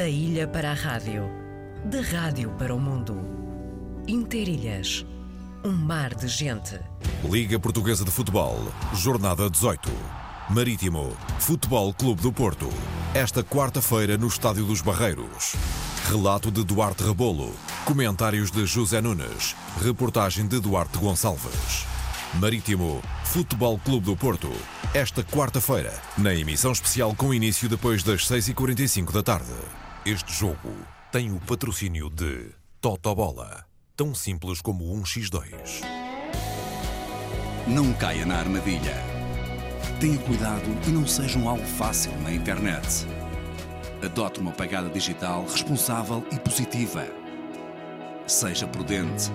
Da ilha para a rádio, da rádio para o mundo. Interilhas, um mar de gente. Liga Portuguesa de Futebol, Jornada 18. Marítimo, Futebol Clube do Porto. Esta quarta-feira no Estádio dos Barreiros. Relato de Duarte Rebolo. Comentários de José Nunes. Reportagem de Duarte Gonçalves. Marítimo, Futebol Clube do Porto. Esta quarta-feira, na emissão especial com início depois das 6h45 da tarde. Este jogo tem o patrocínio de Totobola. Tão simples como um x2. Não caia na armadilha. Tenha cuidado e não seja um alvo fácil na internet. Adote uma pegada digital responsável e positiva. Seja prudente.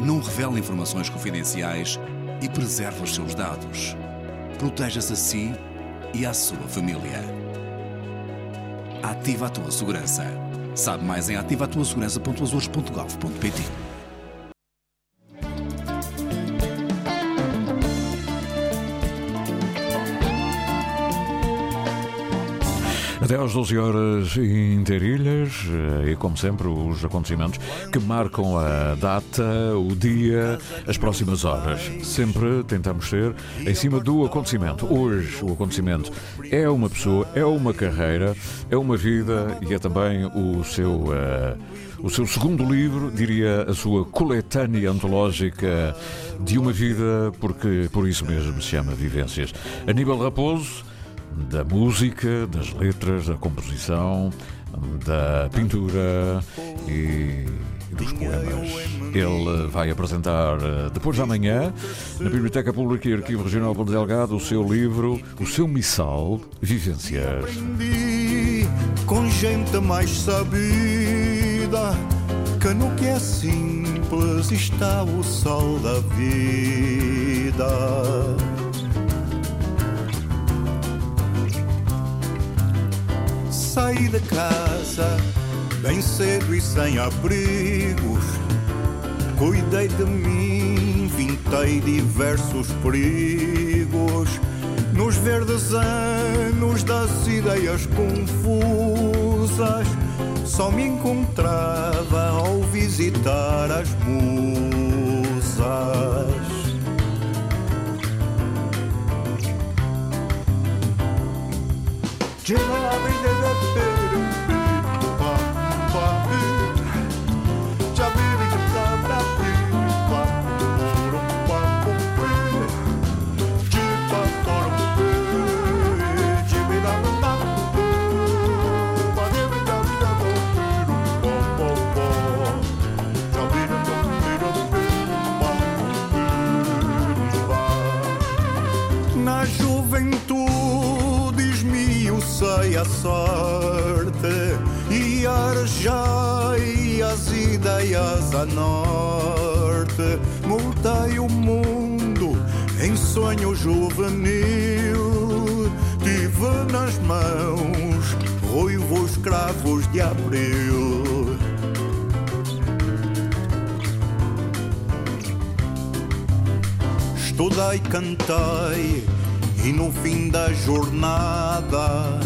Não revele informações confidenciais e preserve os seus dados. Proteja-se a si e à sua família. Ativa a tua segurança. Sabe mais em ativatuasegurança.azores.gov.pt Até às 12 horas inteirilhas eh, e, como sempre, os acontecimentos que marcam a data, o dia, as próximas horas. Sempre tentamos ser em cima do acontecimento. Hoje, o acontecimento é uma pessoa, é uma carreira, é uma vida e é também o seu. Uh, o seu segundo livro, diria a sua coletânea antológica de uma vida, porque por isso mesmo se chama Vivências. Aníbal Raposo da música, das letras, da composição, da pintura e dos poemas. Ele vai apresentar depois de amanhã, na Biblioteca Pública e Arquivo Regional Ponte Delgado, o seu livro, o seu missal, Vivências. Aprendi com gente mais sabida que no que é simples está o sol da vida. Saí de casa bem cedo e sem abrigos. Cuidei de mim, vintei diversos perigos. Nos verdes anos das ideias confusas, só me encontrava ao visitar as musas. Na esmiucei a sorte e arejei as ideias a norte. Mudei o mundo em sonho juvenil. Tive nas mãos ruivos cravos de abril. Estudei, cantei e no fim da jornada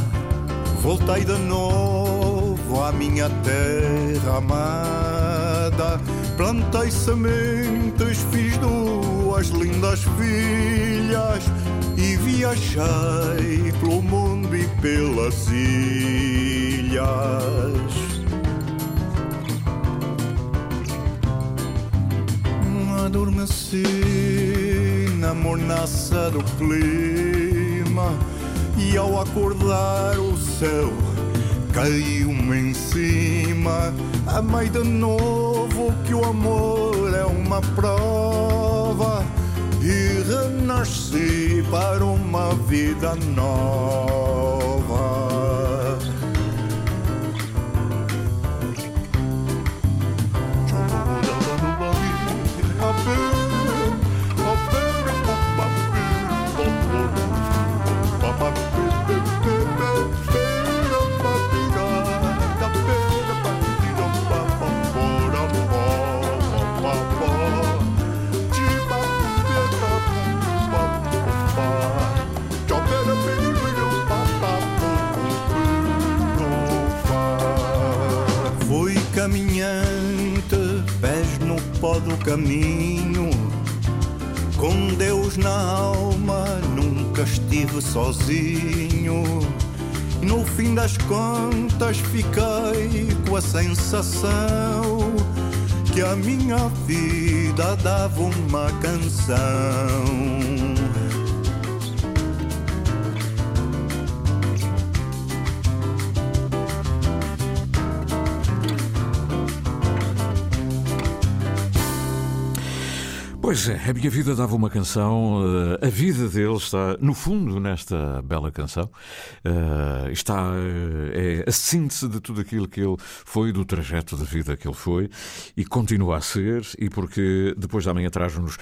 voltei de novo à minha terra amada. Plantei sementes, fiz duas lindas filhas e viajei pelo mundo e pelas ilhas. Adormeci na mornaça do clima e ao acordar o céu caiu-me em cima. Amei de novo que o amor é uma prova e renasci para uma vida nova. Caminho. Com Deus na alma, nunca estive sozinho. No fim das contas, fiquei com a sensação que a minha vida dava uma canção. Pois é, a minha vida dava uma canção, eh, a vida dele está, no fundo, nesta bela canção. Uh, está é a síntese de tudo aquilo que ele foi, do trajeto de vida que ele foi e continua a ser, e porque depois da manhã traz-nos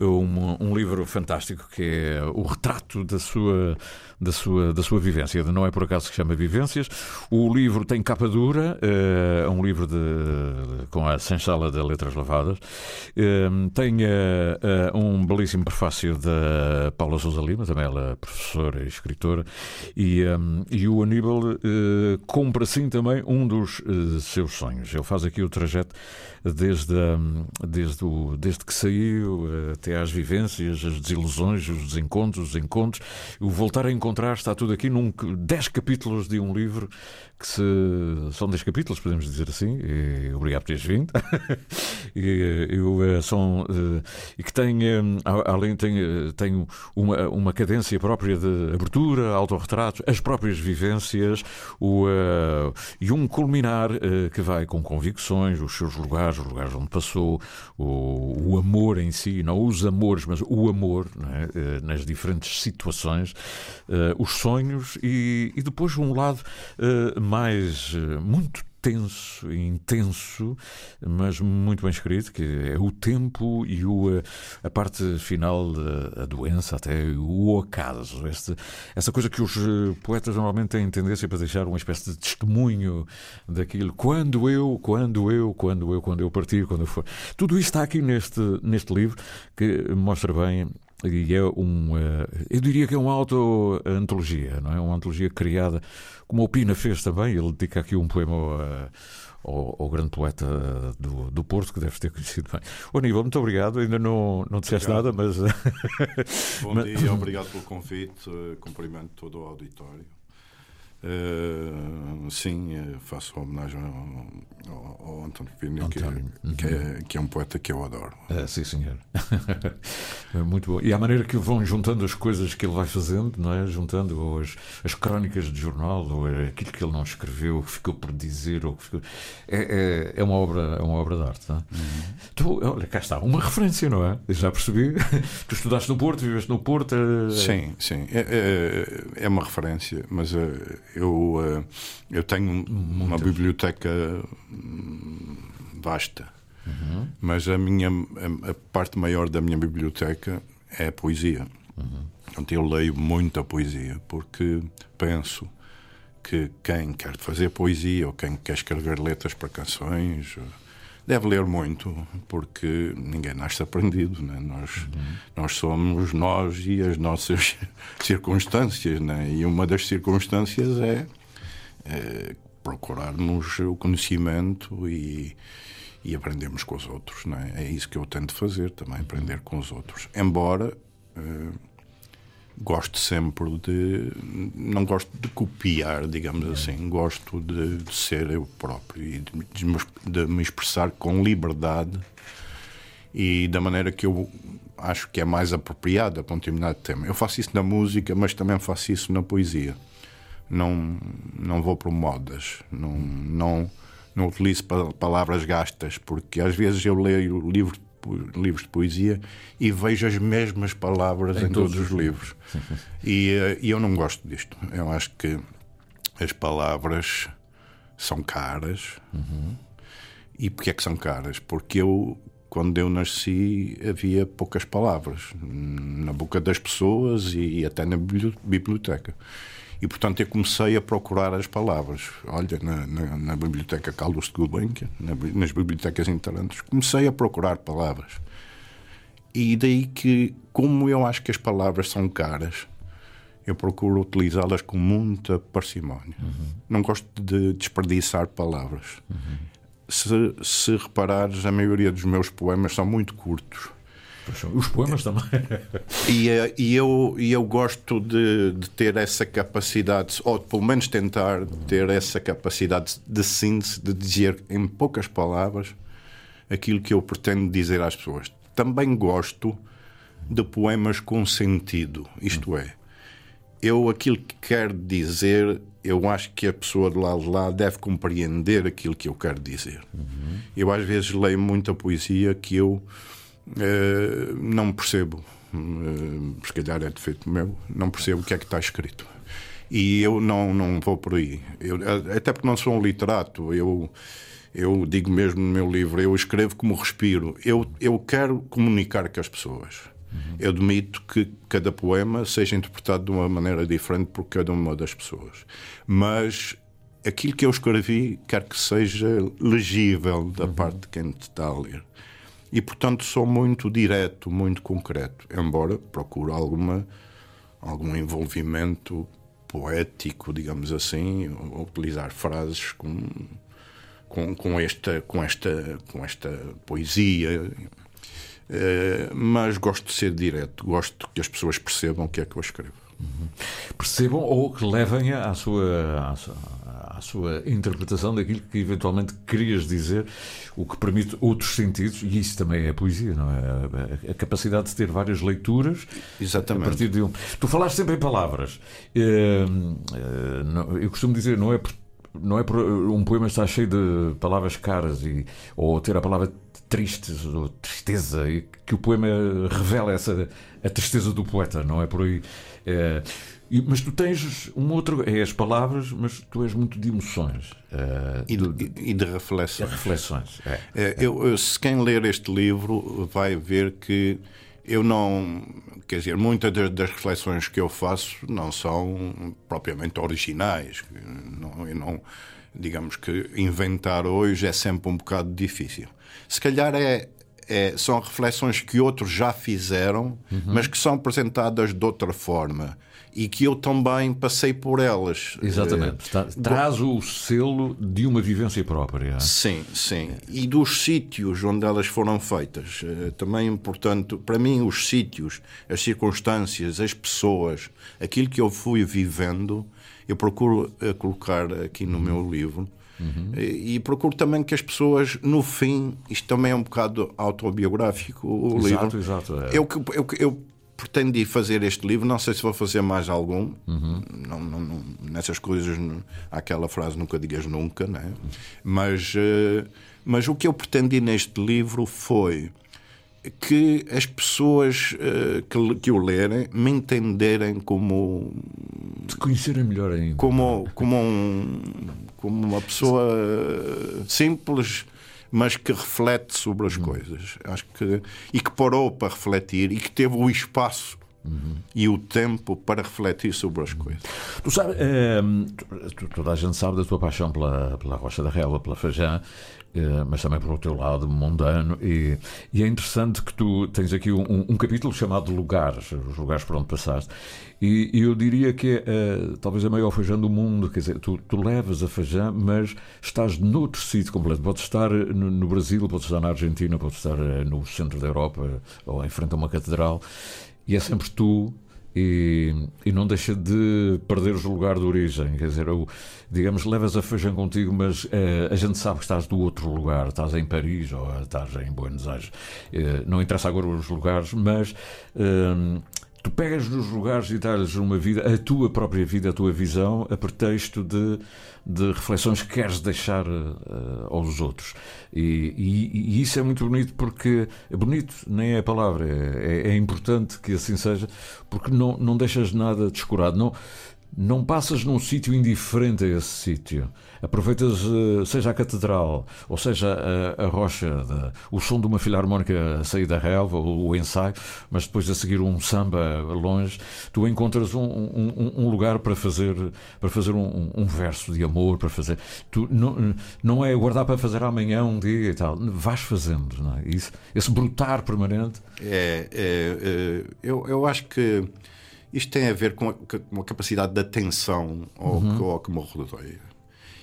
um, um, livro fantástico que é o retrato da sua, da sua, da sua vivência. Não é por acaso que chama Vivências. O livro tem capa dura, é um livro de, com a sensala de letras lavadas. Uh, tem uh, um belíssimo prefácio da Paula Sousa Lima, também ela é professora e escritora, e, um, e o Aníbal compra sim também um dos seus sonhos. Ele faz aqui o trajeto desde, desde, o, desde que saiu até às vivências, as desilusões, os desencontros, os encontros. O voltar a encontrar está tudo aqui num 10 capítulos de um livro que se, são 10 capítulos, podemos dizer assim. E, obrigado por teres vindo. e, eu, são, e que tem, além tem, tem uma, uma cadência própria de abertura, autorretratos, as próprias vivências o, e um culminar que vai com convicções, os seus lugares, os lugares onde passou, o, o amor em si, não os amores, mas o amor é? uh, nas diferentes situações, os sonhos e, e, depois um lado mais muito tenso e intenso, mas muito bem escrito, que é o tempo e o, a parte final da doença, até o acaso. Este, essa coisa que os eh, poetas normalmente têm tendência para deixar uma espécie de testemunho daquilo. Quando eu, quando eu, quando eu, quando eu partir, quando eu for. Tudo isto está aqui neste, neste livro que mostra bem e é um, eh, eu diria que é uma auto-antologia, não é? Uma antologia criada, como o Pina fez também, ele dedica aqui um poema ao, eh, ao, grande poeta do, do Porto, que deves ter conhecido bem. O Aníbal, muito obrigado, ainda não, não disseste nada, mas... Bom dia, obrigado pelo convite, cumprimento todo o auditório. Uh, sim, eh, faço homenagem ao, ao, ao António Pina, que, é, uhum. que, é, que, é, um poeta que eu adoro. Uh, sim, senhor. Muito bom. E a maneira que vão juntando as coisas que ele vai fazendo, não é? Juntando ou as, as crónicas de jornal, ou aquilo que ele não escreveu, que ficou por dizer, ou que ficou... é, é, é, uma obra, é uma obra de arte. Não é? Uhum. Tu, olha, cá está, uma referência, não é? Eu já percebi. tu estudaste no Porto, viveste no Porto. É... Sim, sim. É, é, é uma referência, mas eu, eh, eu tenho uma biblioteca hum, vasta, uhum. mas a, minha, a, parte maior da minha biblioteca é a poesia. Uhum. Então eu leio muita poesia, porque penso que quem quer fazer poesia ou quem quer escrever letras para canções deve ler muito, porque ninguém nasce aprendido. Né? Nós, uhum. nós somos nós e as nossas circunstâncias. Né? E uma das circunstâncias é, é procurarmos o conhecimento e, e aprendermos com os outros. Né? É isso que eu tento fazer também, aprender com os outros. Embora. Uh, gosto sempre de. Não gosto de copiar, digamos é. assim. Gosto de, de, ser eu próprio e de, de, me expressar com liberdade e da maneira que eu acho que é mais apropriada para um determinado tema. Eu faço isso na música, mas também faço isso na poesia. Não, não vou por modas, não, não, não utilizo palavras gastas, porque às vezes eu leio livro livros de poesia e vejo as mesmas palavras em, em todos, todos, os livros. e, eh, e eu não gosto disto. Eu acho que as palavras são caras. Uhum. E porquê é que são caras? Porque eu, quando eu nasci, havia poucas palavras na boca das pessoas e até na biblioteca. E, portanto, eu comecei a procurar as palavras. Olha, na, na, na Biblioteca Carlos de Gulbenkian, na, nas bibliotecas interantes, comecei a procurar palavras. E daí que, como eu acho que as palavras são caras, eu procuro utilizá-las com muita parcimónia. Uhum. Não gosto de desperdiçar palavras. Uhum. se, se reparares, a maioria dos meus poemas são muito curtos. Os poemas também. E, eh, e, eu, e eu gosto de, de, ter essa capacidade, ou pelo menos tentar ter essa capacidade de síntese, de dizer em poucas palavras aquilo que eu pretendo dizer às pessoas. Também gosto de poemas com sentido, isto é, eu aquilo que quero dizer, eu acho que a pessoa do lado de lá deve compreender aquilo que eu quero dizer. Uhum. Eu às vezes leio muita poesia que eu uh, não percebo, uh, se calhar é defeito meu, não percebo o que é que está escrito. E eu não, não vou por aí. Eu, até porque não sou um literato, eu eu digo mesmo no meu livro, eu escrevo como respiro. Eu, eu quero comunicar com as pessoas. Uhum. Eu admito que cada poema seja interpretado de uma maneira diferente por cada uma das pessoas. Mas aquilo que eu escrevi quer que seja legível da uhum. parte de quem está a ler. E, portanto, sou muito direto, muito concreto, embora procure alguma, algum envolvimento poético, digamos assim, utilizar frases com, com, com, esta, com, esta, com esta poesia eh, mas gosto de ser direto, gosto que as pessoas percebam o que é que eu escrevo. Uhum. Percebam ou que levem à sua, à sua, à sua interpretação daquilo que eventualmente querias dizer, o que permite outros sentidos, e isso também é poesia, não é? A capacidade de ter várias leituras Exatamente. a partir de um. Tu falaste sempre em palavras. Eh, eh, eu costumo dizer, não é por não é por um poema estar cheio de palavras caras e, ou ter a palavra triste ou tristeza e que o poema revela essa a tristeza do poeta, não é por aí. É, e, mas tu tens um outro. É as palavras, mas tu és muito de emoções. É, e, de, e, de, reflexões. De reflexões. É, é, eu, eu, se quem ler este livro vai ver que eu não. Quer dizer, muitas das reflexões que eu faço não são propriamente originais. Não, eu não, digamos que inventar hoje é sempre um bocado difícil. Se calhar é, é, são reflexões que outros já fizeram, uhum. mas que são apresentadas de outra forma e que eu também passei por elas. Exatamente. É, Traz o selo de uma vivência própria. Sim, sim. E dos sítios onde elas foram feitas. Eh, também importante, para mim, os sítios, as circunstâncias, as pessoas, aquilo que eu fui vivendo, eu procuro eh, colocar aqui no meu livro. Uhum. E, e, procuro também que as pessoas, no fim, isto também é um bocado autobiográfico, o exato, livro. Exato, é. eu, eu, eu pretendi fazer este livro, não sei se vou fazer mais algum. Uhum. Não, não, não, nessas coisas, há aquela frase nunca digas nunca, né? mas, uh, mas o que eu pretendi neste livro foi que as pessoas uh, que, que o lerem me entenderem como. Te conhecerem melhor ainda. Como, como, um, como uma pessoa simples mas que reflete sobre as uhum. coisas. Acho que e que parou para refletir e que teve o espaço Uhum. e o tempo para refletir sobre as coisas. Tu sabes, é, toda a gente sabe da tua paixão pela, pela Rocha da Relva, pela Fajã, mas também pelo teu lado mundano. E, e, é interessante que tu tens aqui um, um, capítulo chamado Lugares, os lugares por onde passaste. E, e eu diria que é talvez a maior Fajã do mundo. Quer dizer, tu, tu levas a Fajã, mas estás noutro sítio completo. Podes estar no, no Brasil, podes estar na Argentina, podes estar no centro da Europa ou em frente a uma catedral e é sempre tu e, e, não deixa de perderes o lugar de origem. Quer dizer, eu, digamos, levas a feijão contigo, mas eh, a gente sabe que estás do outro lugar, estás em Paris ou estás em Buenos Aires. Eh, não interessa agora os lugares, mas eh, tu pegas nos lugares e dás uma vida, a tua própria vida, a tua visão, a pretexto de, de reflexões que queres deixar uh, aos outros. E, e, e, isso é muito bonito porque é bonito, nem é a palavra, é, é, é importante que assim seja, porque não, não deixas nada descurado. Não, não passas num sítio indiferente a esse sítio. Aproveitas, eh, seja a catedral, ou seja a, a rocha, de, o som de uma filarmónica a sair da relva, o, o, ensaio, mas depois a seguir um samba longe, tu encontras um, um, um lugar para fazer, para fazer um, um, verso de amor, para fazer. Tu, não, não é guardar para fazer amanhã, um dia e tal. Vais fazendo, não é? Isso, esse brotar permanente. É, é, é eu, eu acho que isto tem a ver com a, com a capacidade de atenção ao, uhum. ao que me rodeia.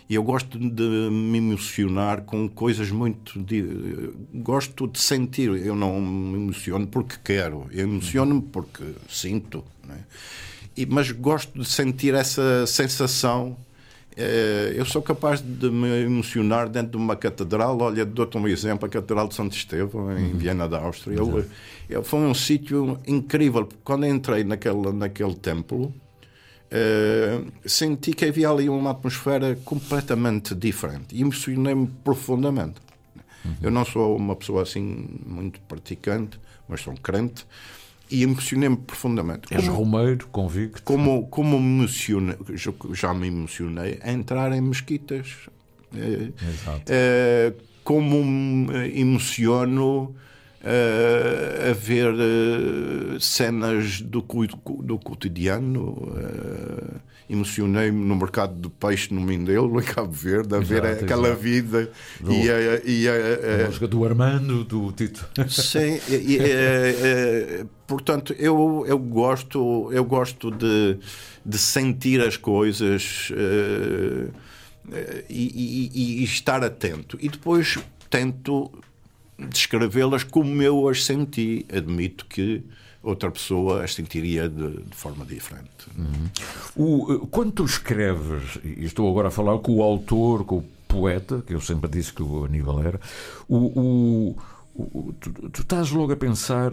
E eu gosto de me emocionar com coisas muito. De, gosto de sentir. Eu não me emociono porque quero, eu emociono-me porque sinto. Né? E, mas gosto de sentir essa sensação. Eh, eu sou capaz de me emocionar dentro de uma catedral. Olha, dou-te um exemplo: a Catedral de Santo Estevão, em uhum. Viena da Áustria. Eu, eu, foi um sítio incrível. Quando entrei naquele, naquele templo, Uh, senti que havia ali uma atmosfera completamente diferente e emocionei-me profundamente. Uhum. Eu não sou uma pessoa assim muito praticante, mas sou um crente e emocionei-me profundamente. És como, romeiro, convicto. Como, como me já me emocionei a entrar em mesquitas. Uh, uh, como me emociono uh, a ver uh, cenas do, do cotidiano. Uh, Emocionei-me no mercado de peixe no Mindelo, em Cabo Verde, a exato, ver aquela exato. vida do, e a, e a, a, música do Armando, do Tito. Sim, e, e, portanto, eu, eu gosto, eu gosto de, de sentir as coisas e, e estar atento. E depois tento descrevê-las como eu as senti. Admito que outra pessoa as sentiria de, de forma diferente. Uhum. O, eh, quando tu escreves, e estou agora a falar com o autor, com o poeta, que eu sempre disse que o Aníbal era, o, o, o tu, tu, estás logo a pensar.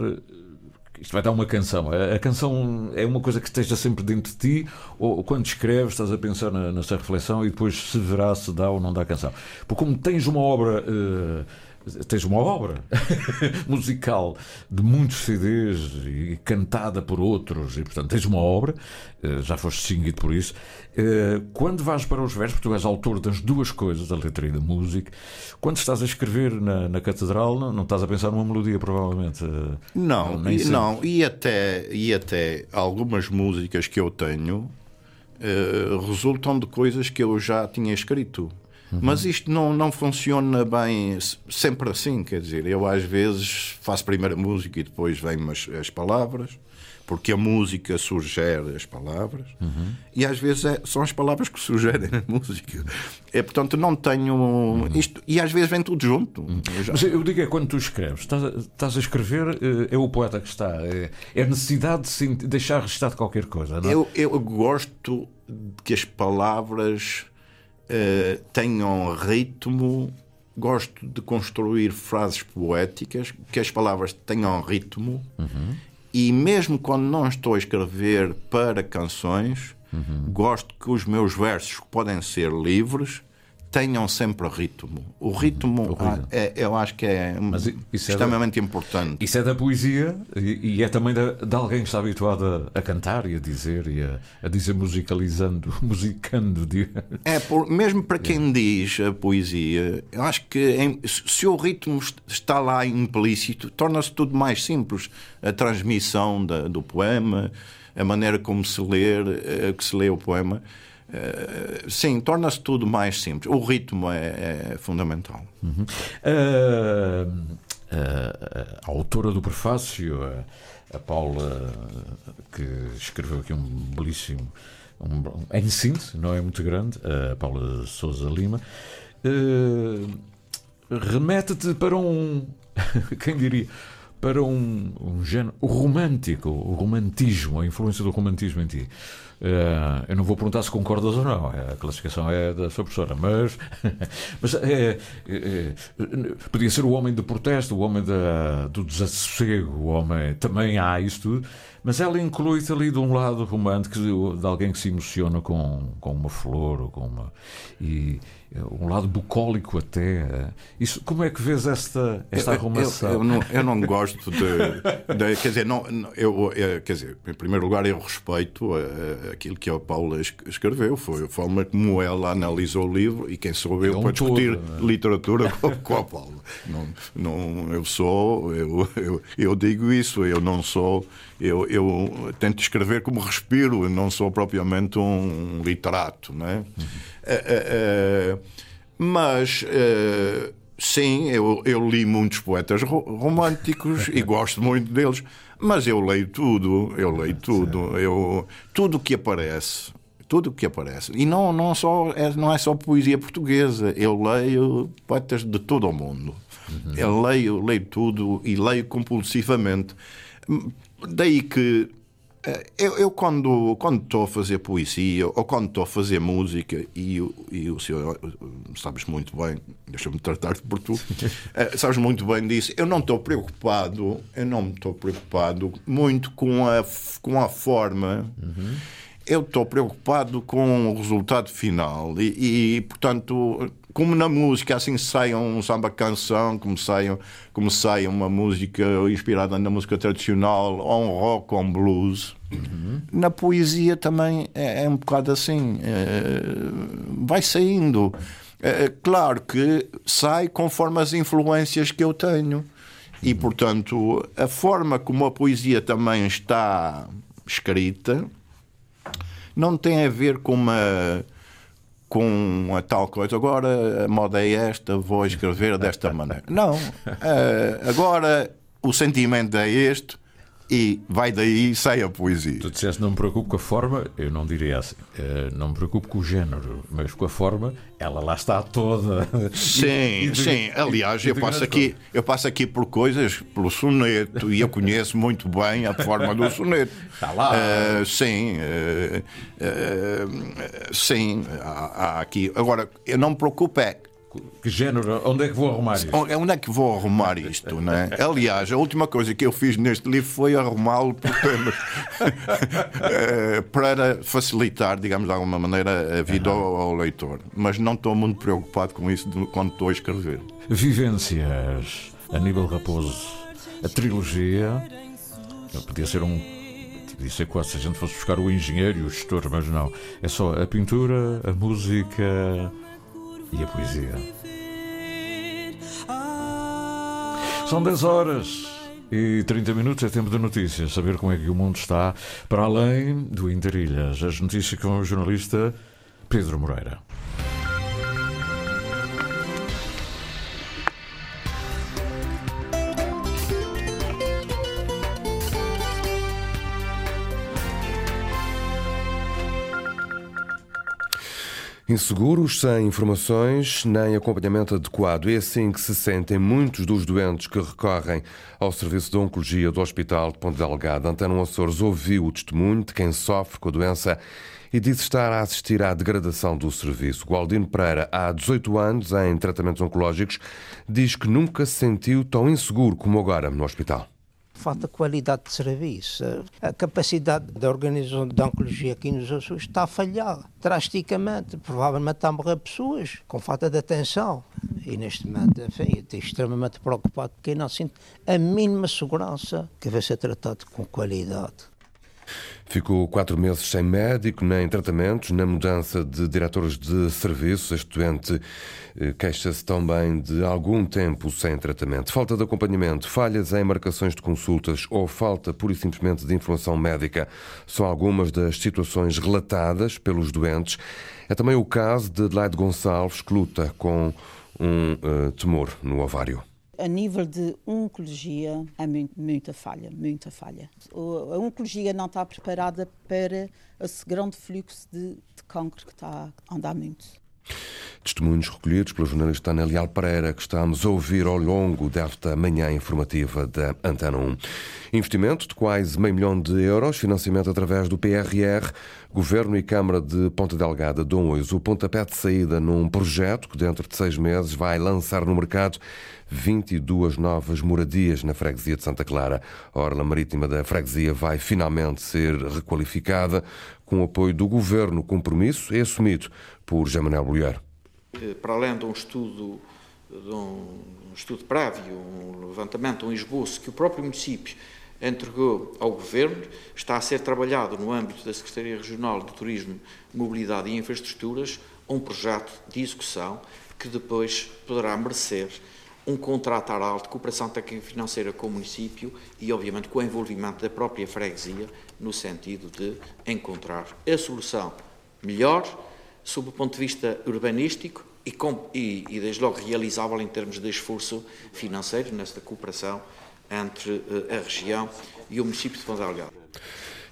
Isto vai dar uma canção. A, a, canção é uma coisa que esteja sempre dentro de ti, ou quando escreves estás a pensar nessa reflexão e depois se verá se dá ou não dá a canção. Porque como tens uma obra. Uh, tens uma obra musical de muitos CDs e cantada por outros, e portanto tens uma obra, eh, já foste distinguido por isso. Eh, quando vais para os versos, tu és autor das duas coisas, da letra e da música, quando estás a escrever na, na catedral, não, não, estás a pensar numa melodia, provavelmente? Eh, não, não, e, não e, até, e até algumas músicas que eu tenho uh, resultam de coisas que eu já tinha escrito. Uhum. Mas isto não, não funciona bem sempre assim, quer dizer, eu às vezes faço primeiro a música e depois vêm as, as palavras, porque a música sugere as palavras, uhum. e às vezes é, são as palavras que sugerem a música. É, portanto, não tenho uhum. isto, e às vezes vem tudo junto. Uhum. Eu, já... Mas eu digo é quando tu escreves, estás, estás, a escrever, eh, é o poeta que está, é, é a necessidade de deixar registado qualquer coisa, não é? Eu, eu gosto que as palavras uh, tenham ritmo. Gosto de construir frases poéticas, que as palavras tenham ritmo. Uhum. E mesmo quando não estou a escrever para canções, uhum. gosto que os meus versos podem ser livres, tenham sempre ritmo. O uhum. ritmo, é, eu acho que é extremamente é da, importante. Isso é da poesia e, e é também da, de alguém que está habituado a, a cantar e a dizer e a, a dizer musicalizando, musicando. É, por, mesmo para quem diz a poesia, eu acho que em, se o ritmo está lá implícito, torna-se tudo mais simples. A transmissão da, do poema, a maneira como se lê, eh, que se lê o poema. Eh, sim, torna-se tudo mais simples. O ritmo é, é fundamental. Uhum. Uh, a autora do prefácio, a, a, Paula, que escreveu aqui um belíssimo. Um, em síntese, não é muito grande, a Paula Souza Lima, remete-te para um. Quem diria? Para um, um género. Romântico, o romantismo, a influência do romantismo em ti. Uh, eu não vou perguntar se concordas ou não, a classificação é da sua professora, mas, mas é, é, é, podia ser o homem do protesto, o homem da, do desassossego, o homem. Também há isso tudo, mas ela inclui-te ali de um lado romântico de alguém que se emociona com, com uma flor ou com uma. E, um lado bucólico até. Isso, como é que vês esta, esta arrumação? Eu, eu, eu, não, eu não gosto de, de, Quer dizer, não, eu, quer dizer, em primeiro lugar, eu respeito aquilo que a Paula escreveu, foi a forma como ela analisou o livro e quem sou eu é um para discutir todo, é? literatura com, com, a Paula. Não, não, eu sou, eu, eu, eu digo isso, eu não sou. Eu, eu tento escrever como respiro, não sou propriamente um literato, não é? Uhum. Uh, uh, mas sim, eu, eu, li muitos poetas românticos e gosto muito deles, mas eu leio tudo, eu leio tudo, eu tudo que aparece tudo o que aparece. E não, não, só, é, não é só poesia portuguesa. Eu leio poetas de todo o mundo. Uhum. Eu leio, leio tudo e leio compulsivamente. Daí que eh, eu, eu, quando quando estou a fazer poesia ou quando estou a fazer música e, e o senhor eh, sabes muito bem deixa-me tratar-te por tu uh, sabes muito bem disso eu não estou preocupado eu não estou preocupado muito com a com a forma uhum. eu estou preocupado com o resultado final e, e portanto como na música, assim sai um samba canção, como sai, como sai uma música inspirada na música tradicional, ou um rock, ou um blues. Uhum. Na poesia também é, é um bocado assim, é, vai saindo. É, é, claro que sai conforme as influências que eu tenho. E, portanto, a forma como a poesia também está escrita não tem a ver com uma com a tal coisa. Agora a moda é esta, vou escrever desta maneira. Não. Uh, agora o sentimento é este, e vai daí sai a poesia. Tu disseste não me preocupo com a forma, eu não diria assim, uh, não me preocupo com o género, mas com a forma, ela lá está toda. Sim, e, sim. Aliás, eu passo, aqui, eu passo aqui por coisas, pelo soneto, e eu conheço muito bem a forma do soneto. Está lá. Uh, sim, uh, sim, há, há aqui. Agora, eu não me preocupo é que género? Onde é que vou arrumar isto? Onde é que vou arrumar isto, não é? Aliás, a última coisa que eu fiz neste livro foi arrumá-lo eh, para facilitar, digamos de alguma maneira, a vida ao, ao, leitor. Mas não estou muito preocupado com isso quando estou a escrever. Vivências. Aníbal Raposo, a trilogia. Podia ser um podia ser quase se a gente fosse buscar o engenheiro e o gestor, mas não. É só a pintura, a música, e a poesia. São 10 horas e 30 minutos, é tempo de notícias. Saber como é que o mundo está para além do Interilhas. As notícias com o jornalista Pedro Moreira. Inseguros, sem informações nem acompanhamento adequado. É assim que se sentem muitos dos doentes que recorrem ao Serviço de Oncologia do Hospital de Ponte Delgado. Antena Açores ouviu o testemunho de quem sofre com a doença e diz estar a assistir à degradação do serviço. Gualdino Pereira, há 18 anos em tratamentos oncológicos, diz que nunca se sentiu tão inseguro como agora no hospital falta qualidade de serviço. A capacidade da Organização de Oncologia aqui nos Açores está a falhar drasticamente. Provavelmente está a morrer pessoas com falta de atenção. E neste momento, enfim, estou extremamente preocupado porque não sinto a mínima segurança que vai ser tratado com qualidade. Ficou quatro meses sem médico, nem tratamentos, na mudança de diretores de serviço. Este doente eh, queixa-se também de algum tempo sem tratamento. Falta de acompanhamento, falhas em marcações de consultas ou falta pura e simplesmente de informação médica são algumas das situações relatadas pelos doentes. É também o caso de Adelaide Gonçalves, que luta com um uh, tumor no ovário. A nível de oncologia, há muita falha, muita falha. A oncologia não está preparada para esse grande fluxo de, de cancro que está a andar muito. Testemunhos recolhidos pelo jornalista Ana Leal Pereira, que estamos a ouvir ao longo desta manhã informativa da Antena 1. Investimento de quase meio milhão de euros, financiamento através do PRR, Governo e Câmara de Ponta Delgada dão hoje o pontapé de saída num projeto que dentro de seis meses vai lançar no mercado 22 novas moradias na freguesia de Santa Clara. A orla marítima da freguesia vai finalmente ser requalificada com o apoio do Governo. Compromisso é assumido por José Manuel Bolheiro. Eh, para além de um estudo, de um estudo prévio, um levantamento, um esboço que o próprio município entregou ao Governo, está a ser trabalhado no âmbito da Secretaria Regional de Turismo, Mobilidade e Infraestruturas um projeto de execução que depois poderá merecer um contrato oral de cooperação financeira com o município e, obviamente, com o envolvimento da própria freguesia, no sentido de encontrar a solução melhor, sob o ponto de vista urbanístico e, com, e, e desde logo, realizável em termos de esforço financeiro nesta cooperação entre uh, a região e o município de Ponta Delgado.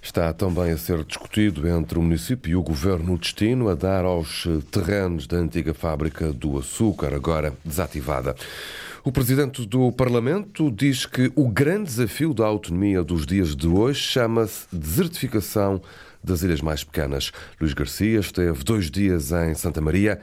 Está também a ser discutido entre o município e o governo o destino a dar aos terrenos da antiga fábrica do açúcar, agora desativada. O presidente do Parlamento diz que o grande desafio da autonomia dos dias de hoje chama-se desertificação das ilhas mais pequenas. Luís Garcia esteve dois dias em Santa Maria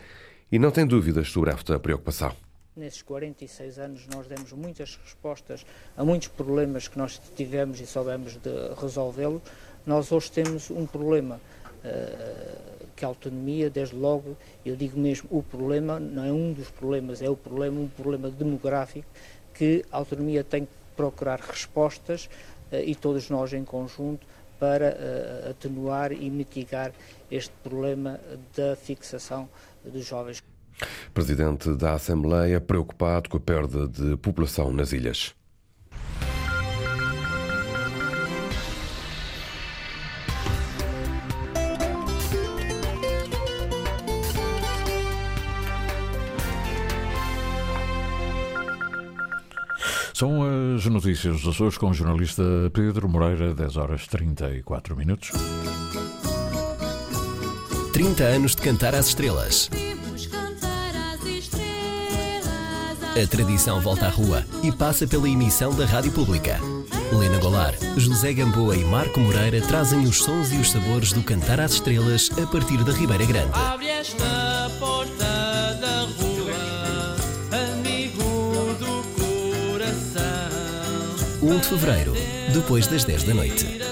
e não tem dúvidas sobre esta preocupação. Nesses 46 anos nós demos muitas respostas a muitos problemas que nós tivemos e soubemos de resolvê-los. Nós hoje temos um problema uh, que a autonomia, desde logo, eu digo mesmo, o problema, não é um dos problemas, é o problema, um problema demográfico, que a autonomia tem que procurar respostas uh, e todos nós em conjunto para uh, atenuar e mitigar este problema da fixação dos jovens. Presidente da Assembleia preocupado com a perda de população nas ilhas. São as notícias dos Açores com o jornalista Pedro Moreira, 10 horas 34 minutos. 30 anos de cantar às estrelas. A tradição volta à rua e passa pela emissão da Rádio Pública. Lena Golar, José Gamboa e Marco Moreira trazem os sons e os sabores do Cantar às Estrelas a partir da Ribeira Grande. Abre esta porta da rua, amigo do coração. 1 de fevereiro, depois das 10 da noite.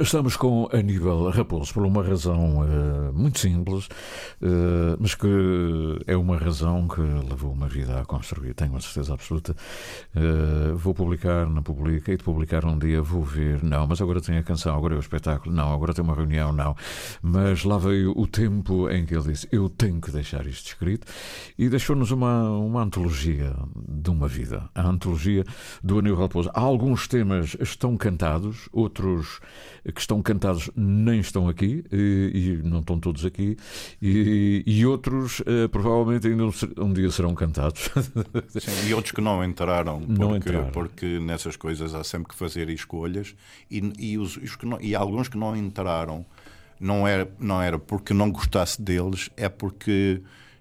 Estamos com Aníbal Raposo por uma razão eh, muito simples, eh, mas que é uma razão que levou uma vida a construir, tenho a certeza absoluta. Eh, vou publicar, não publica, e de publicar um dia vou ver, não, mas agora tem a canção, agora é o espetáculo, não, agora tem uma reunião, não. Mas lá veio o tempo em que ele disse: Eu tenho que deixar isto escrito, e deixou-nos uma, uma antologia de uma vida, a antologia do Aníbal Raposo. Alguns temas estão cantados, outros que estão cantados nem estão aqui, e, e não estão todos aqui, e, e outros eh, provavelmente ainda um, dia serão cantados. Sim, e outros que não entraram, porque, Não entraram. porque nessas coisas há sempre que fazer escolhas e, e, os, os que não- e alguns que não entraram não era, não era porque não gostasse deles, é porque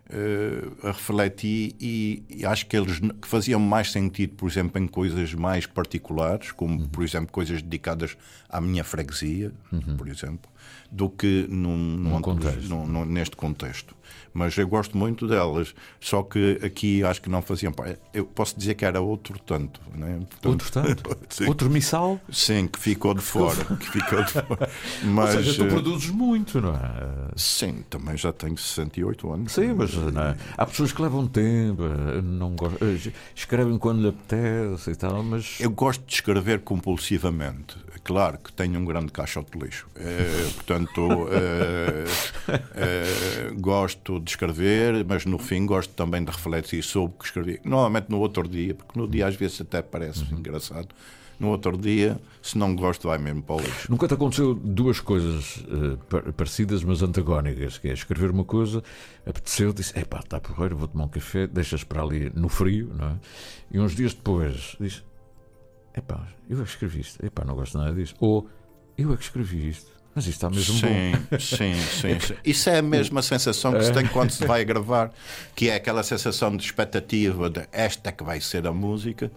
eh, refleti e, e acho que eles que faziam mais sentido, por exemplo, em coisas mais particulares, como Uhum. por exemplo coisas dedicadas à minha freguesia, por exemplo, do que num, num Num contexto. num- neste contexto. Mas eu gosto muito delas, só que aqui acho que não faziam. Eu posso dizer que era outro tanto. Né? Portanto, Outro tanto? Sim. Outro missal? Sim, que ficou de fora. que ficou de fora. Ou Mas, seja, tu eh, produzes muito, não é? Sim, também já tenho 68 anos. Sim, mas é? há pessoas que levam tempo, não gostam, eh, escrevem quando lhe apetece e tal, mas Eu gosto de escrever compulsivamente. Claro que tenho um grande caixote de lixo. Eh, portanto, eh, eh, gosto de escrever, mas no fim gosto também de refletir sobre o que escrevi. Normalmente no outro dia, porque no dia às vezes até parece Uhum. engraçado. No outro dia, se não gosto, vai mesmo para o lixo. Nunca te aconteceu duas coisas par- parecidas, mas antagónicas, que é escrever uma coisa, apeteceu, disse, epá, está porreiro, vou tomar um café, deixas para ali no frio, não é? E uns dias depois, diz, epá, eu é que escrevi isto, epá, não gosto nada disso. Ou, eu é que escrevi isto, mas isto está mesmo sim, bom. sim, sim, sim. Isso é a mesma sensação que se tem quando se vai gravar, que é aquela sensação de expectativa de esta é que vai ser a música,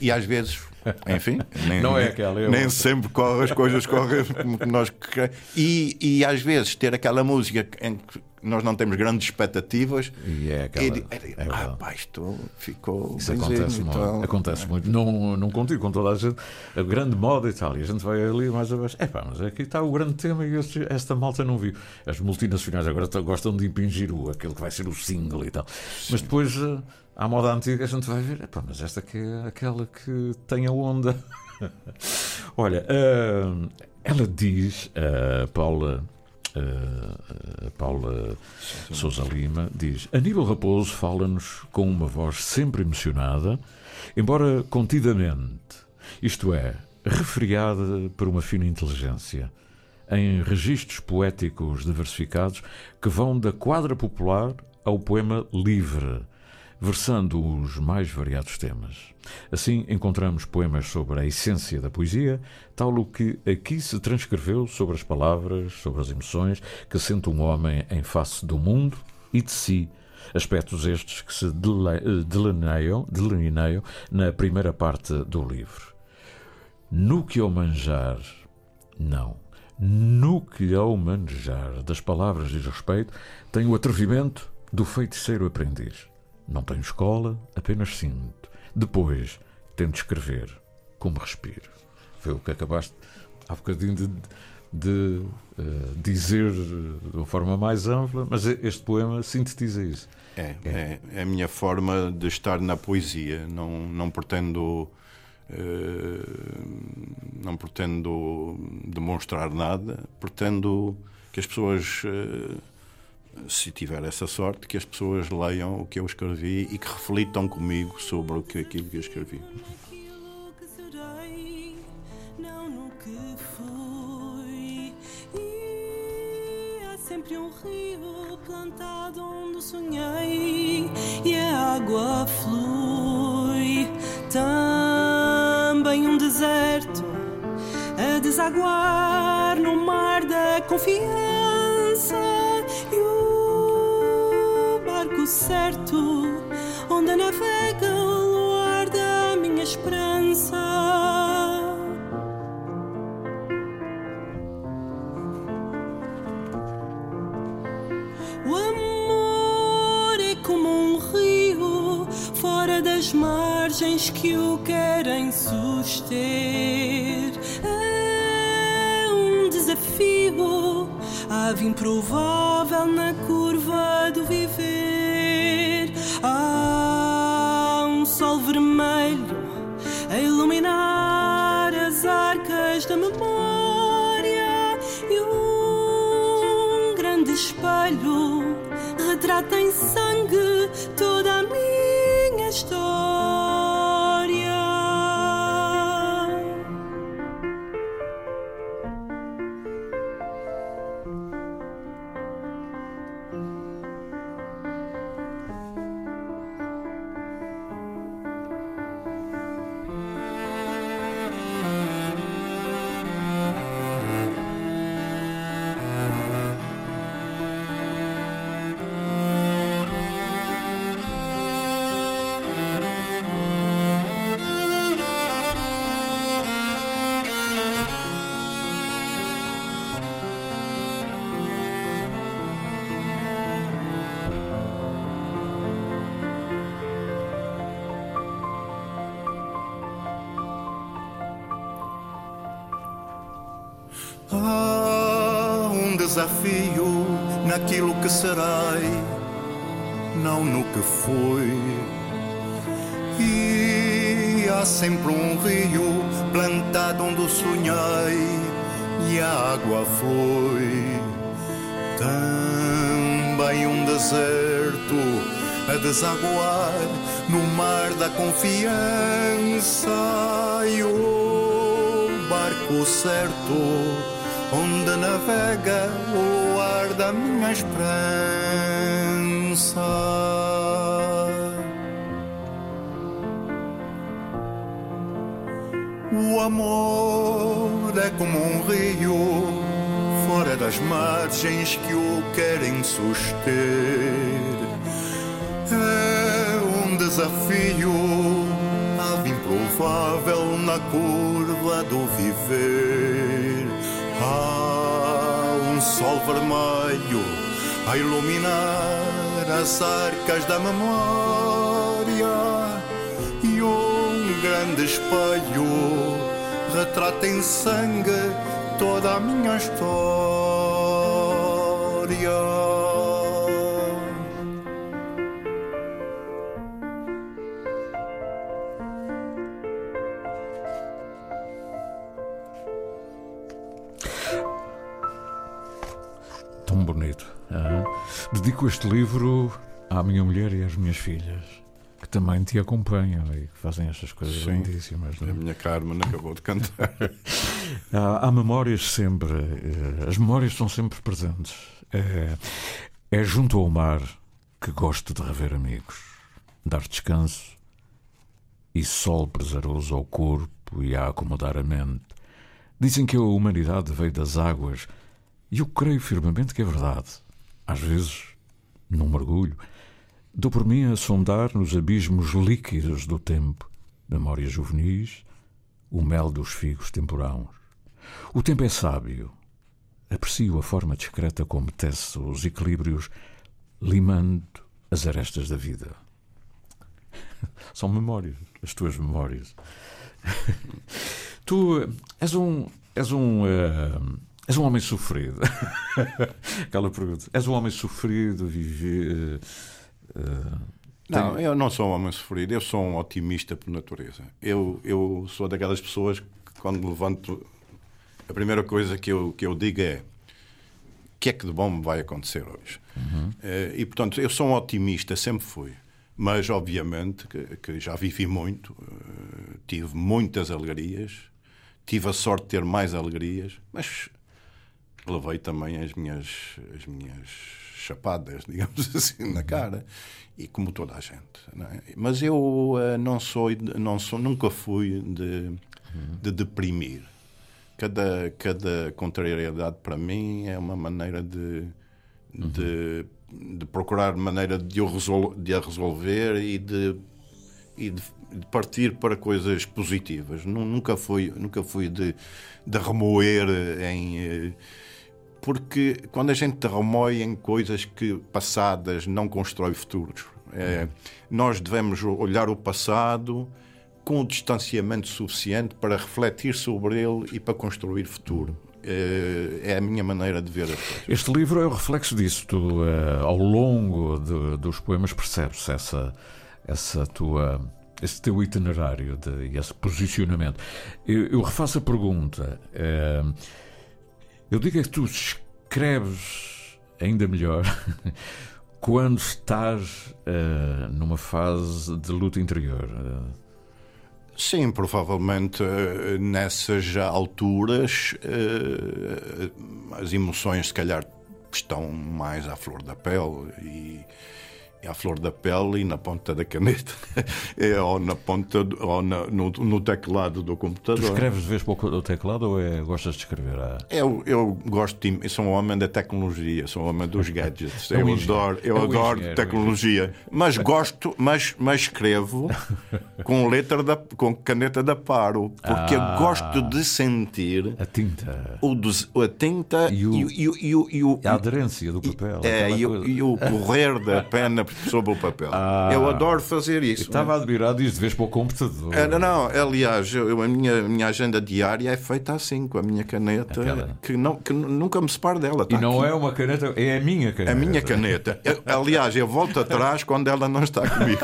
e às vezes, enfim, nem, Não é nem- aquela, é nem sempre corre, as coisas correm como nós queremos. E, e às vezes ter aquela música em que nós não temos grandes expectativas E é aquela. e, e- é ah, pá, isto ficou Isso acontece muito. tal. Acontece muito. Não, não contigo, com toda a gente. A grande moda e tal. E a gente vai ali mais abaixo. É pá, mas aqui está o grande tema e este- esta malta não viu. As multinacionais agora gostam de impingir o, aquele que vai ser o single e tal. Mas depois, eh, à moda antiga, a gente vai ver. É pá, mas esta aqui é aquela que tem a onda. Olha, ah, ela diz, a Paula a, a Paula Sousa Lima, diz: Aníbal Raposo fala-nos com uma voz sempre emocionada, embora contidamente, isto é, refriada por uma fina inteligência, em registros poéticos diversificados que vão da quadra popular ao poema livre, versando os mais variados temas. Assim, encontramos poemas sobre a essência da poesia, tal o que aqui se transcreveu sobre as palavras, sobre as emoções que sente um homem em face do mundo e de si. Aspectos estes que se delineiam, delineiam na primeira parte do livro. No que ao manjar, não. No que ao manejar das palavras de respeito, tem o atrevimento do feiticeiro aprendiz. Não tenho escola, apenas sinto. Depois, tento escrever como respiro. Foi o que acabaste há bocadinho de, de, eh, dizer de uma forma mais ampla, mas este poema sintetiza isso. É, é, é a minha forma de estar na poesia. Não, não pretendo. eh, não pretendo demonstrar nada, pretendo que as pessoas, eh, se tiver essa sorte, que as pessoas leiam o que eu escrevi e que reflitam comigo sobre o que, aquilo que eu escrevi. não no que. E há sempre um rio plantado onde sonhei e a água flui. Também um deserto a desaguar no mar da confiança certo onde navega o luar da minha esperança. O amor é como um rio fora das margens que o querem suster. É um desafio, ave improvável na curva do viver. Espelho retrata Também um deserto a desaguar no mar da confiança e o barco certo onde navega o luar da minha esperança. O amor é como um rio das margens que o querem suster. É um desafio, ave improvável na curva do viver. Há um sol vermelho a iluminar as arcas da memória e um grande espelho retrata em sangue toda a minha história. Tão bonito. ah. Dedico este livro à minha mulher e às minhas filhas, que também te acompanham e que fazem estas coisas Sim. lindíssimas. não é? A minha Carmen acabou de cantar. Há, há memórias sempre, eh, as memórias estão sempre presentes. É, é junto ao mar que gosto de rever amigos, dar descanso e sol prazeroso ao corpo e a acomodar a mente. Dizem que a humanidade veio das águas e eu creio firmemente que é verdade. Às vezes, num mergulho, dou por mim a sondar nos abismos líquidos do tempo, memórias juvenis, o mel dos figos temporãos. O tempo é sábio. Aprecio a forma discreta como tece os equilíbrios, limando as arestas da vida. São memórias, as tuas memórias. Tu eh, és um. És um. eh, és um homem sofrido. Aquela pergunta. És um homem sofrido, viver. eh, Não, tem- eu não sou um homem sofrido, eu sou um otimista por natureza. Eu, eu sou daquelas pessoas que, quando levanto, a primeira coisa que eu, que eu digo é: o que é que de bom vai acontecer hoje? Eh, e, portanto, eu sou um otimista, sempre fui. Mas, obviamente, que, que já vivi muito, eh, tive muitas alegrias, tive a sorte de ter mais alegrias, mas levei também as minhas, as minhas chapadas, digamos assim, na cara, e como toda a gente. é? Mas eu eh, não sou, não sou, nunca fui de, de deprimir. Cada, cada contrariedade para mim é uma maneira de, de, de procurar maneira de, eu resol, de a resolver e de, e de, de partir para coisas positivas. Nu- Nunca fui, nunca fui de, de remoer em. eh, Porque quando a gente remoe em coisas que passadas não constrói futuros, é, nós devemos olhar o passado com o distanciamento suficiente para refletir sobre ele e para construir futuro. É, é a minha maneira de ver as coisas. Este livro é o reflexo disso. Tu, eh, ao longo de- dos poemas, percebes essa, essa tua, esse teu itinerário e esse posicionamento. Eu, eu refaço a pergunta. eh, eu digo é que tu escreves ainda melhor quando estás eh, numa fase de luta interior. Sim, provavelmente eh, nessas alturas eh, as emoções se calhar estão mais à flor da pele e, e à flor da pele e na ponta da caneta é, ou na ponta ou na- no, no teclado do Tu computador. escreves de vez para o teclado ou é, gostas de escrever? Ah, Eu, eu gosto de, sou um homem da tecnologia, sou um homem dos gadgets. É eu adoro, eu É adoro engenheiro, tecnologia, mas gosto, mas, mas escrevo com letra da, com caneta da Paro, porque Ah. eu gosto de sentir a tinta, o a tinta e o, e o, e o, e o- a aderência do papel. é, e, e o correr da pena sobre o papel. eu adoro fazer isso. Estava admirado disto de vez para o computador. É, não, não, aliás, eu- a, minha, minha agenda diária é feita assim, com a minha caneta, Aquela. que, não, que nunca me separo dela. E tá não aqui. é uma caneta, é a minha caneta. A minha caneta. Eu- aliás, eu volto atrás quando ela não está comigo.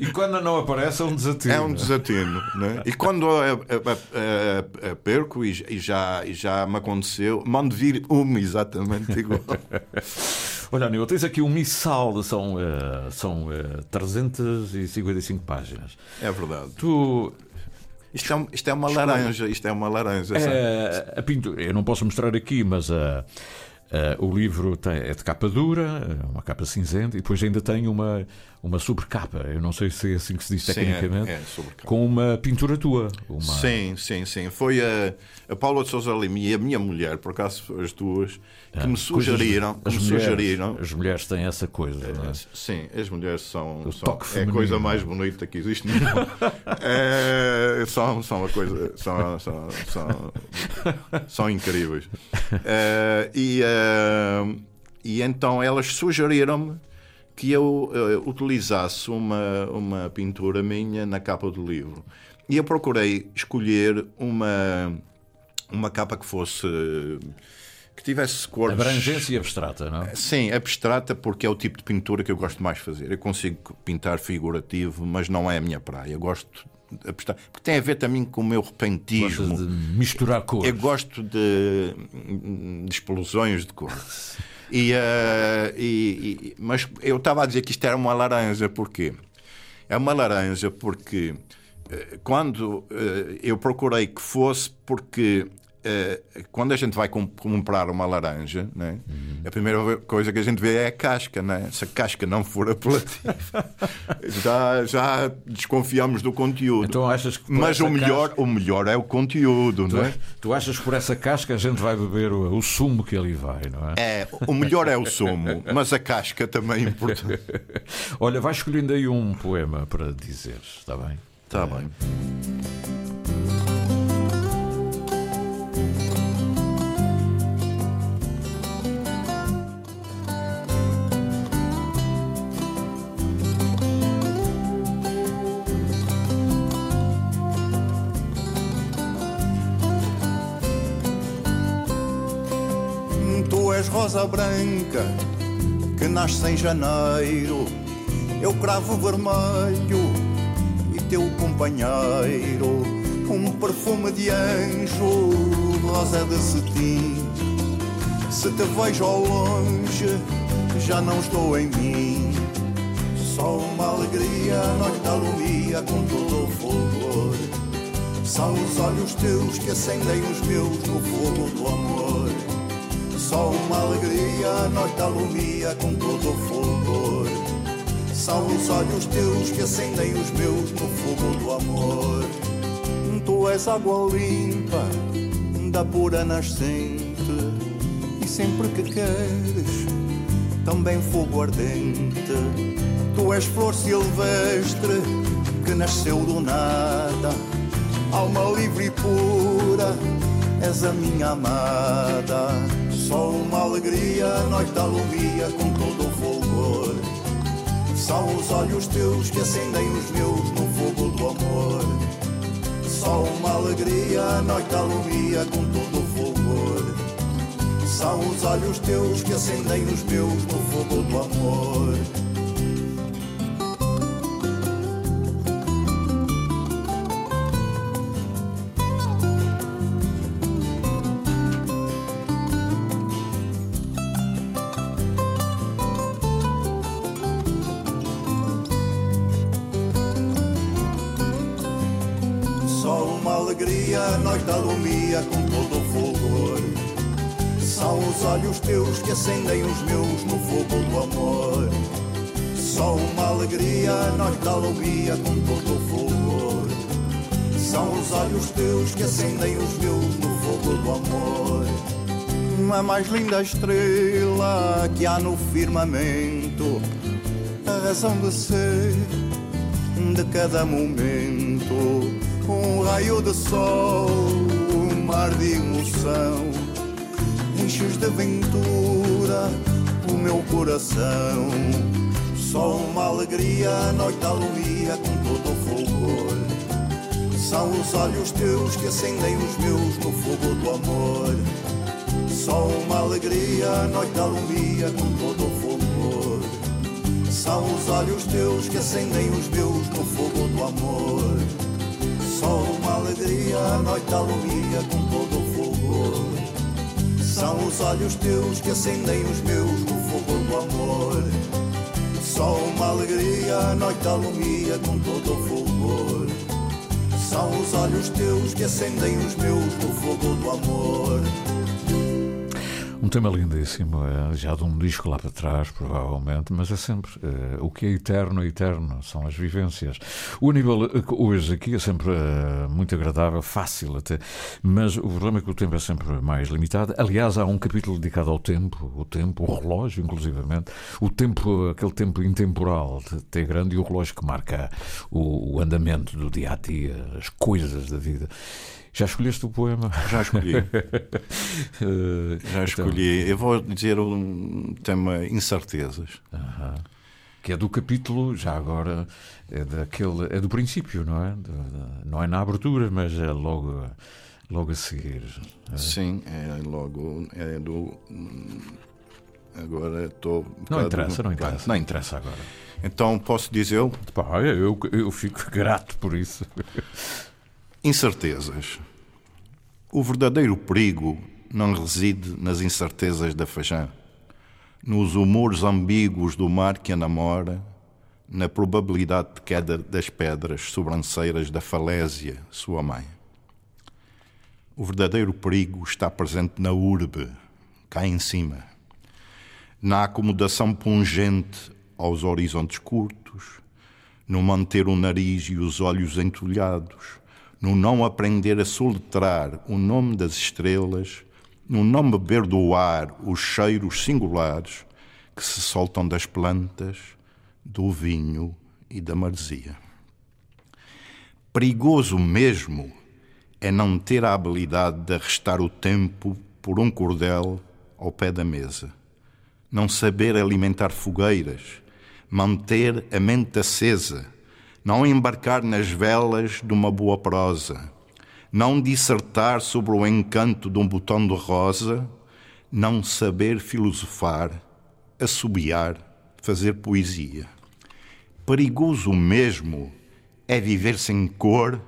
E quando não aparece é um desatino. É um desatino. Né? E quando eu- eu perco, e, e já, e já me aconteceu, mando vir uma exatamente igual. Olha, Aníbal, tens aqui um missal, são, eh, são eh, 355 páginas. É verdade. Tu. Isto é, um- isto é uma laranja, isto é uma laranja. Eh, a pintura, eu não posso mostrar aqui, mas eh, o livro tem, é de capa dura, eh, uma capa cinzenta, e depois ainda tem uma, uma sobrecapa. Eu não sei se é assim que se diz Sim, tecnicamente. é- é com uma pintura tua. Uma... Sim, sim, sim. Foi a, a Paula de Sousa Lima e a minha mulher, por acaso as duas, que Ah, me sugeriram. coisas- que as, me mulheres, sugeriram as mulheres têm essa coisa. não é? Sim, as mulheres são, O são- é a coisa mais bonita que existe no mundo. É, são, são a coisa são, são, são, são incríveis. É, e, é, e então elas sugeriram-me que eu eh, utilizasse uma, uma pintura minha na capa do livro. E eu procurei escolher uma, uma capa que fosse. que tivesse cores. Abrangência e abstrata, não? Sim, abstrata porque é o tipo de pintura que eu gosto mais de fazer. Eu consigo pintar figurativo, mas não é a minha praia. Eu gosto de abstrato, porque tem a ver também com o meu repentismo. Gostas de misturar cores. Eu gosto de, de explosões de cor. E, eh, e- e- mas eu estava a dizer que isto era uma laranja, porquê? É uma laranja porque eh, quando eh, eu procurei que fosse, porque quando a gente vai com- comprar uma laranja, né, a primeira coisa que a gente vê é a casca. Né? Se a casca não for apelativa, já, já desconfiamos do conteúdo. Então achas Mas o melhor, o melhor é o conteúdo, Tu, não é? tu achas que por essa casca a gente vai beber o, o sumo que ali vai, não é? É, o melhor é o sumo, mas a casca também é importante. Olha, vai escolhendo aí um poema para dizeres, está bem? Está bem. Rosa branca que nasce em janeiro. Eu cravo vermelho e teu companheiro. Um perfume de anjo, rosa de cetim. Se te vejo ao longe, já não estou em mim. Só uma alegria, noite da alumia com todo o fulgor. São os olhos teus que acendem os meus no fogo do amor. Só uma alegria, a noite alumia com todo o fulgor. São os olhos teus que acendem os meus no fogo do amor. Tu és água limpa, da pura nascente, e sempre que queres, também fogo ardente. Tu és flor silvestre que nasceu do nada, alma livre e pura, és a minha amada. Só uma alegria, noite da alumia com todo o fulgor. São os olhos teus que acendem os meus no fogo do amor. Só uma alegria, noite da alumia com todo o fulgor. São os olhos teus que acendem os meus no fogo do amor. Teus que acendem os meus no fogo do amor. Só uma alegria, da alumia com todo o fulgor. São os olhos teus que acendem os meus no fogo do amor. A mais linda estrela que há no firmamento, a razão de ser de cada momento. Um raio de sol, um mar de emoção. Enches de aventura o meu coração. Só uma alegria, a noite da alumia com todo o fulgor. São os olhos teus que acendem os meus no fogo do amor. Só uma alegria, a noite da alumia com todo o fulgor. São os olhos teus que acendem os meus no fogo do amor. Só uma alegria, a noite da alumia com todo o fulgor. São os olhos teus que acendem os meus no fogo do amor. Só uma alegria, a noite alumia com todo o fulgor. São os olhos teus que acendem os meus no fogo do amor. Um tema lindíssimo, é, já de um disco lá para trás, provavelmente, mas é sempre eh, o que é eterno, é eterno, são as vivências. O nível eh, hoje aqui é sempre eh, muito agradável, fácil até, mas o problema é que o tempo é sempre mais limitado. Aliás, há um capítulo dedicado ao tempo, o tempo, o relógio, inclusivamente, o tempo, aquele tempo intemporal T grande e o relógio que marca o, o andamento do dia a dia, as coisas da vida. Já escolheste o poema? Já escolhi. Eh, Já escolhi. Eu vou dizer um tema incertezas. Aham. Que é do capítulo, já agora, é, daquele, é do princípio, não é? Não é na abertura, mas é logo, logo a seguir. É. Sim, é logo. É do. Agora estou. um Não interessa, não interessa. Não interessa agora. Então posso dizer. Pá, eu, eu fico grato por isso. Incertezas. O verdadeiro perigo não reside nas incertezas da Fajã. nos humores ambíguos do mar que a namora, na probabilidade de queda das pedras sobranceiras da falésia, sua mãe. O verdadeiro perigo está presente na urbe, cá em cima, na acomodação pungente aos horizontes curtos, no manter o nariz e os olhos entulhados, no não aprender a soletrar o nome das estrelas, no não beber do ar os cheiros singulares que se soltam das plantas, do vinho e da maresia. Perigoso mesmo é não ter a habilidade de arrestar o tempo por um cordel ao pé da mesa, não saber alimentar fogueiras, manter a mente acesa, não embarcar nas velas de uma boa prosa, não dissertar sobre o encanto de um botão de rosa, não saber filosofar, assobiar, fazer poesia. Perigoso mesmo é viver sem cor,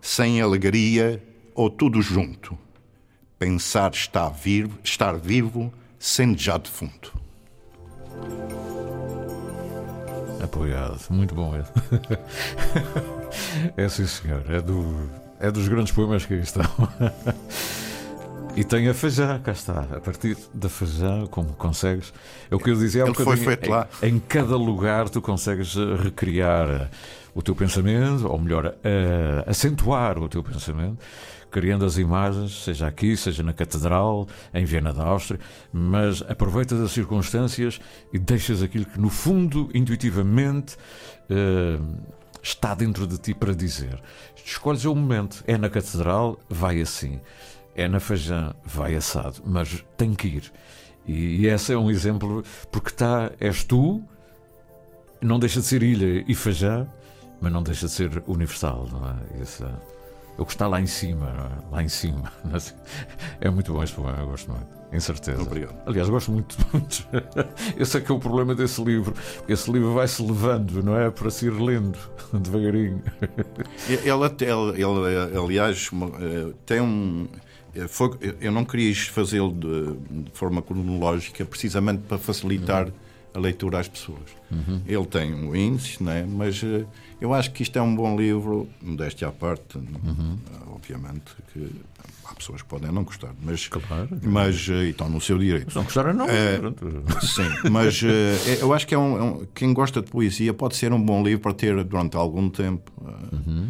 sem alegria ou tudo junto. Pensar estar vivo, estar vivo sendo já defunto. Apoiado, muito bom esse. é sim, senhor. É, do, é dos grandes poemas que aí estão. E tem a Fajá, cá está. A partir da Fajá, como consegues. É o que eu dizia há um Ele foi feito em- lá. Em, cada lugar tu consegues eh, recriar o teu pensamento, ou melhor, eh, acentuar o teu pensamento, criando as imagens, seja aqui, seja na Catedral, em Viena da Áustria, mas aproveitas as circunstâncias e deixas aquilo que, no fundo, intuitivamente. eh, Está dentro de ti para dizer. Escolhes o momento. É na catedral, vai assim. É na Fajã, vai assado. Mas tem que ir. E, e esse é um exemplo, porque está, és tu, não deixa de ser ilha e Fajã, mas não deixa de ser universal, não é? Esse, é o que está lá em cima, é? lá em cima. É muito bom este poema, eu gosto muito, em certeza. Obrigado. Aliás, gosto muito, muito. Esse é que é o problema desse livro. Esse livro vai-se levando, não é? Para se ir lendo, devagarinho. Ele, até- ele, ele, aliás, eh, tem um. eh, foi- eu não quis fazê-lo de, de forma cronológica, precisamente para facilitar a leitura às pessoas. Uhum. Ele tem um índice, né? mas eh, eu acho que isto é um bom livro, modéstia à parte, Uhum. obviamente que há pessoas que podem não gostar, mas, mas eh, estão no seu direito. Se não gostarem, não. Pronto. Sim, mas eu acho que é um, é um- quem gosta de poesia pode ser um bom livro para ter durante algum tempo. Uhum.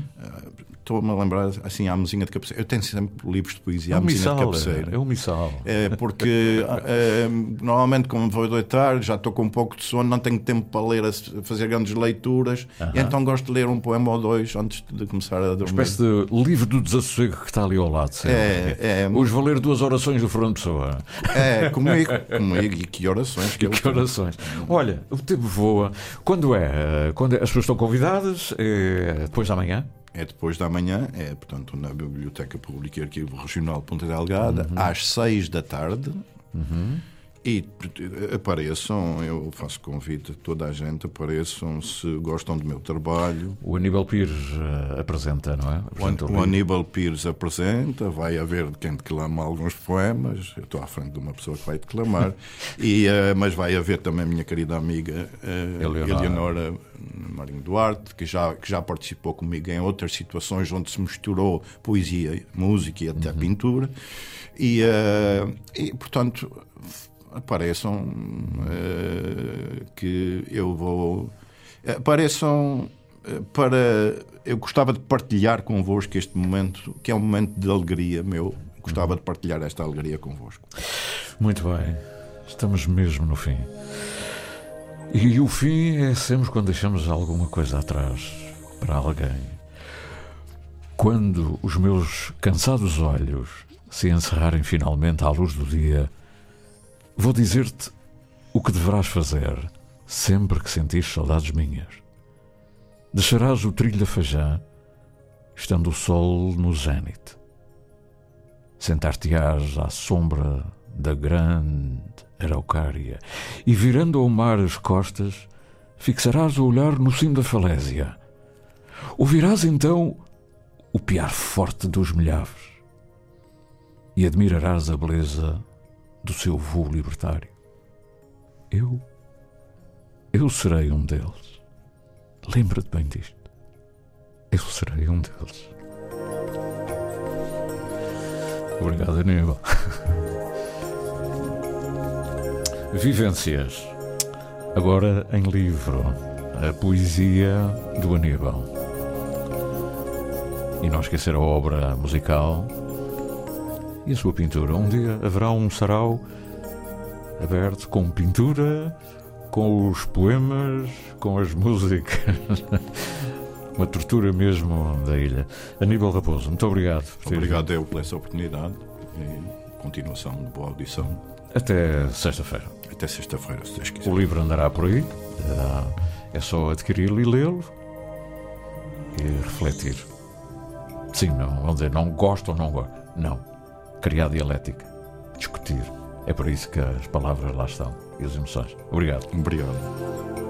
Eh, Estou-me a lembrar assim à mesinha de cabeceira. Eu tenho sempre livros de poesia É à mesinha missal, de cabeceira. é um missal. É, porque eh, normalmente, como vou deitar, já estou com um pouco de sono, não tenho tempo para ler, fazer grandes leituras, Aham. e então gosto de ler um poema ou dois antes de começar a dormir. Uma espécie de livro do desassossego que está ali ao lado. É, é. Os valer duas orações do Fernando Pessoa. É, comigo, comigo. E que orações que que orações. Olha, o tempo voa. Quando é? Quando é- as pessoas estão convidadas? É depois da manhã? É depois da manhã, é portanto na Biblioteca Pública e Arquivo Regional de Ponta Delgada, às seis da tarde. E apareçam, eu faço convite a toda a gente, apareçam se gostam do meu trabalho. O Aníbal Pires eh, apresenta, não é? O, Apresenta o o. Aníbal Pires apresenta, vai haver quem declama alguns poemas. Eu estou à frente de uma pessoa que vai declamar, e, eh, mas vai haver também a minha querida amiga eh, Eleonora. Eleonora Marinho Duarte, que já, que já participou comigo em outras situações onde se misturou poesia, música e até pintura. E, eh, e portanto, apareçam eh, que eu vou. Apareçam eh, para. Eu gostava de partilhar convosco este momento, que é um momento de alegria meu. Gostava de partilhar esta alegria convosco. Muito bem. Estamos mesmo no fim. E o fim é sempre quando deixamos alguma coisa atrás para alguém. Quando os meus cansados olhos se encerrarem finalmente à luz do dia, vou dizer-te o que deverás fazer sempre que sentires saudades minhas. Deixarás o trilho da Fajã, estando o sol no zénite. Sentar-te-ás à sombra da grande Araucária e, virando ao mar as costas, fixarás o olhar no cimo da falésia. Ouvirás então o piar forte dos milhares e admirarás a beleza do seu voo libertário. Eu. Eu serei um deles. Lembra-te bem disto. Eu serei um deles. Obrigado, Aníbal. Vivências. Agora em livro. A poesia do Aníbal. E não esquecer a obra musical e a sua pintura. Um dia haverá um sarau aberto com pintura, com os poemas, com as músicas. Uma tortura mesmo da ilha. Aníbal Raposo, muito obrigado. Obrigado eu por essa oportunidade e continuação de boa audição. Até sexta-feira. Até sexta-feira, se Deus quiser. O livro andará por aí. É só adquiri-lo e lê-lo e refletir. Sim, não, vamos dizer, não gosto ou não gosto. Não. Criar dialética. Discutir. É por isso que as palavras lá estão e as emoções. Obrigado. Obrigado.